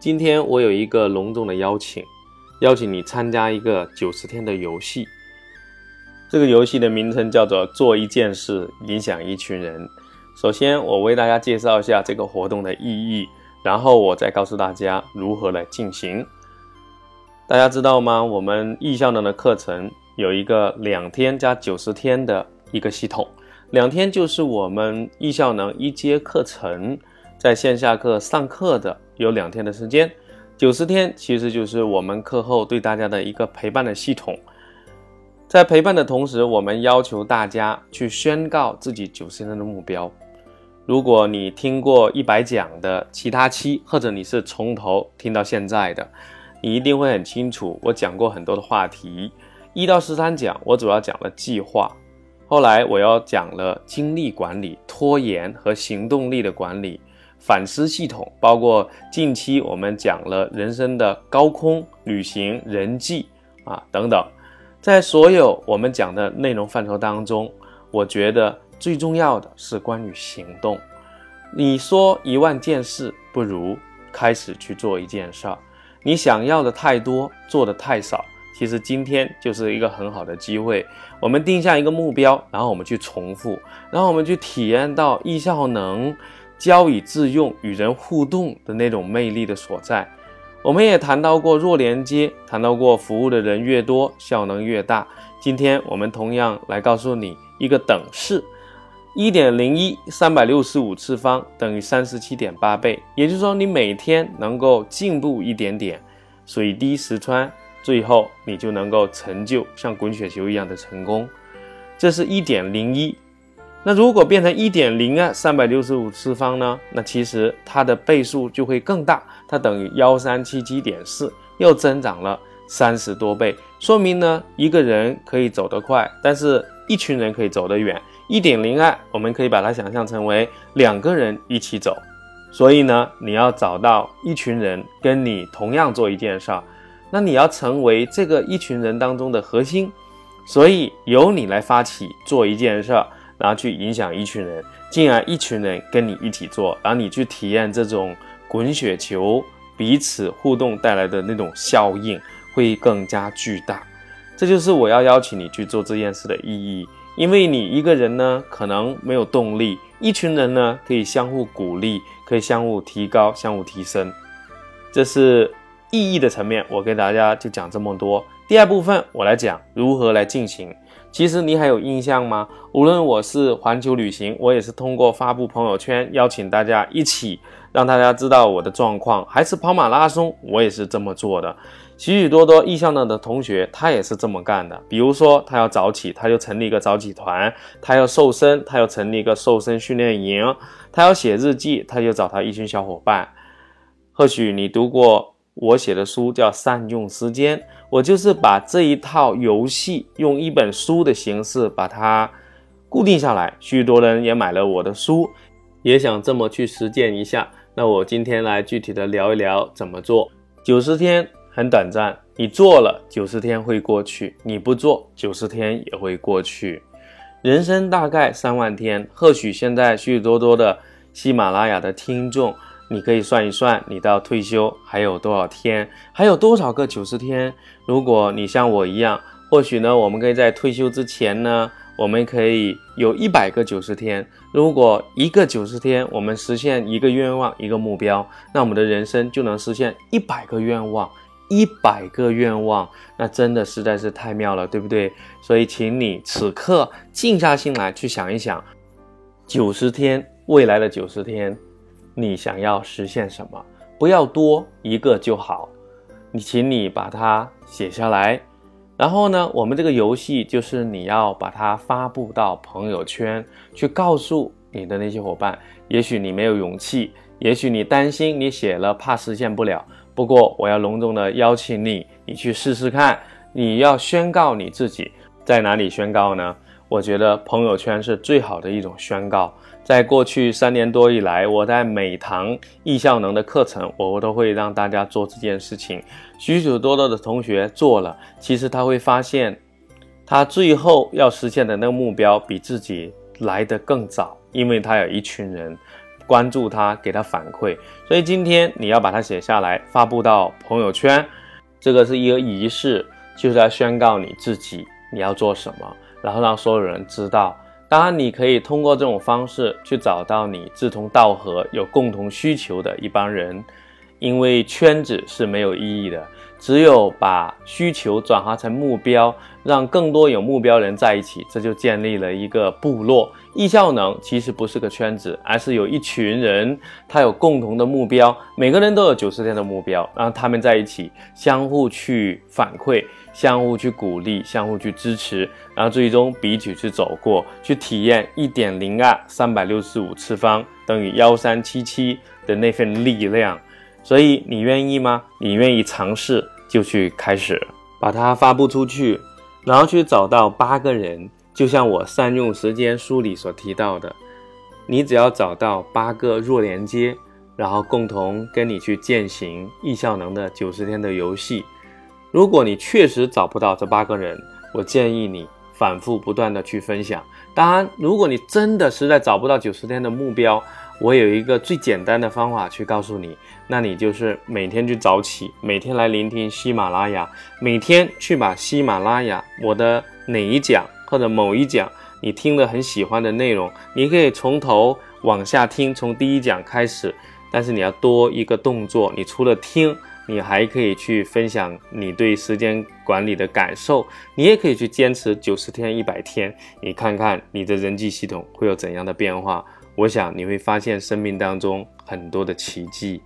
今天我有一个隆重的邀请，邀请你参加一个九十天的游戏。这个游戏的名称叫做“做一件事影响一群人”。首先，我为大家介绍一下这个活动的意义，然后我再告诉大家如何来进行。大家知道吗？我们易效能的课程有一个两天加九十天的一个系统，两天就是我们易效能一节课程在线下课上课的。有两天的时间，九十天其实就是我们课后对大家的一个陪伴的系统。在陪伴的同时，我们要求大家去宣告自己九十天的目标。如果你听过一百讲的其他期，或者你是从头听到现在的，你一定会很清楚。我讲过很多的话题，一到十三讲我主要讲了计划，后来我要讲了精力管理、拖延和行动力的管理。反思系统包括近期我们讲了人生的高空旅行、人际啊等等，在所有我们讲的内容范畴当中，我觉得最重要的是关于行动。你说一万件事，不如开始去做一件事儿。你想要的太多，做的太少，其实今天就是一个很好的机会。我们定下一个目标，然后我们去重复，然后我们去体验到易效能。交以自用、与人互动的那种魅力的所在，我们也谈到过弱连接，谈到过服务的人越多，效能越大。今天我们同样来告诉你一个等式：一点零一三百六十五次方等于三十七点八倍。也就是说，你每天能够进步一点点，水滴石穿，最后你就能够成就像滚雪球一样的成功。这是一点零一。那如果变成一点零啊三百六十五次方呢？那其实它的倍数就会更大，它等于幺三七七点四，又增长了三十多倍。说明呢，一个人可以走得快，但是一群人可以走得远。一点零二，我们可以把它想象成为两个人一起走。所以呢，你要找到一群人跟你同样做一件事儿，那你要成为这个一群人当中的核心，所以由你来发起做一件事儿。然后去影响一群人，进而一群人跟你一起做，然后你去体验这种滚雪球彼此互动带来的那种效应，会更加巨大。这就是我要邀请你去做这件事的意义。因为你一个人呢，可能没有动力；一群人呢，可以相互鼓励，可以相互提高、相互提升。这是意义的层面，我给大家就讲这么多。第二部分，我来讲如何来进行。其实你还有印象吗？无论我是环球旅行，我也是通过发布朋友圈邀请大家一起，让大家知道我的状况；还是跑马拉松，我也是这么做的。许许多多意向的同学，他也是这么干的。比如说，他要早起，他就成立一个早起团；他要瘦身，他要成立一个瘦身训练营；他要写日记，他就找他一群小伙伴。或许你读过。我写的书叫善用时间，我就是把这一套游戏用一本书的形式把它固定下来。许多人也买了我的书，也想这么去实践一下。那我今天来具体的聊一聊怎么做。九十天很短暂，你做了九十天会过去，你不做九十天也会过去。人生大概三万天，或许现在许许多多的喜马拉雅的听众。你可以算一算，你到退休还有多少天，还有多少个九十天？如果你像我一样，或许呢，我们可以在退休之前呢，我们可以有一百个九十天。如果一个九十天，我们实现一个愿望、一个目标，那我们的人生就能实现一百个愿望，一百个愿望，那真的实在是太妙了，对不对？所以，请你此刻静下心来去想一想，九十天，未来的九十天。你想要实现什么？不要多一个就好。你，请你把它写下来。然后呢，我们这个游戏就是你要把它发布到朋友圈，去告诉你的那些伙伴。也许你没有勇气，也许你担心你写了怕实现不了。不过我要隆重的邀请你，你去试试看。你要宣告你自己在哪里宣告呢？我觉得朋友圈是最好的一种宣告。在过去三年多以来，我在每堂易效能的课程，我都会让大家做这件事情。许许多多的同学做了，其实他会发现，他最后要实现的那个目标比自己来得更早，因为他有一群人关注他，给他反馈。所以今天你要把它写下来，发布到朋友圈，这个是一个仪式，就是要宣告你自己你要做什么，然后让所有人知道。当然，你可以通过这种方式去找到你志同道合、有共同需求的一帮人，因为圈子是没有意义的。只有把需求转化成目标，让更多有目标人在一起，这就建立了一个部落。易效能其实不是个圈子，而是有一群人，他有共同的目标，每个人都有九十天的目标，然后他们在一起相互去反馈，相互去鼓励，相互去支持，然后最终彼此去走过去体验一点零二三百六十五次方等于幺三七七的那份力量。所以你愿意吗？你愿意尝试就去开始，把它发布出去，然后去找到八个人，就像我善用时间书里所提到的，你只要找到八个弱连接，然后共同跟你去践行易效能的九十天的游戏。如果你确实找不到这八个人，我建议你反复不断的去分享。当然，如果你真的实在找不到九十天的目标，我有一个最简单的方法去告诉你，那你就是每天去早起，每天来聆听喜马拉雅，每天去把喜马拉雅我的哪一讲或者某一讲你听的很喜欢的内容，你可以从头往下听，从第一讲开始。但是你要多一个动作，你除了听，你还可以去分享你对时间管理的感受，你也可以去坚持九十天、一百天，你看看你的人际系统会有怎样的变化。我想你会发现生命当中很多的奇迹。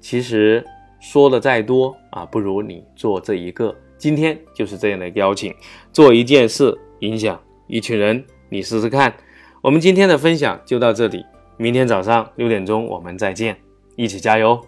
其实说的再多啊，不如你做这一个。今天就是这样的邀请，做一件事影响一群人，你试试看。我们今天的分享就到这里，明天早上六点钟我们再见，一起加油。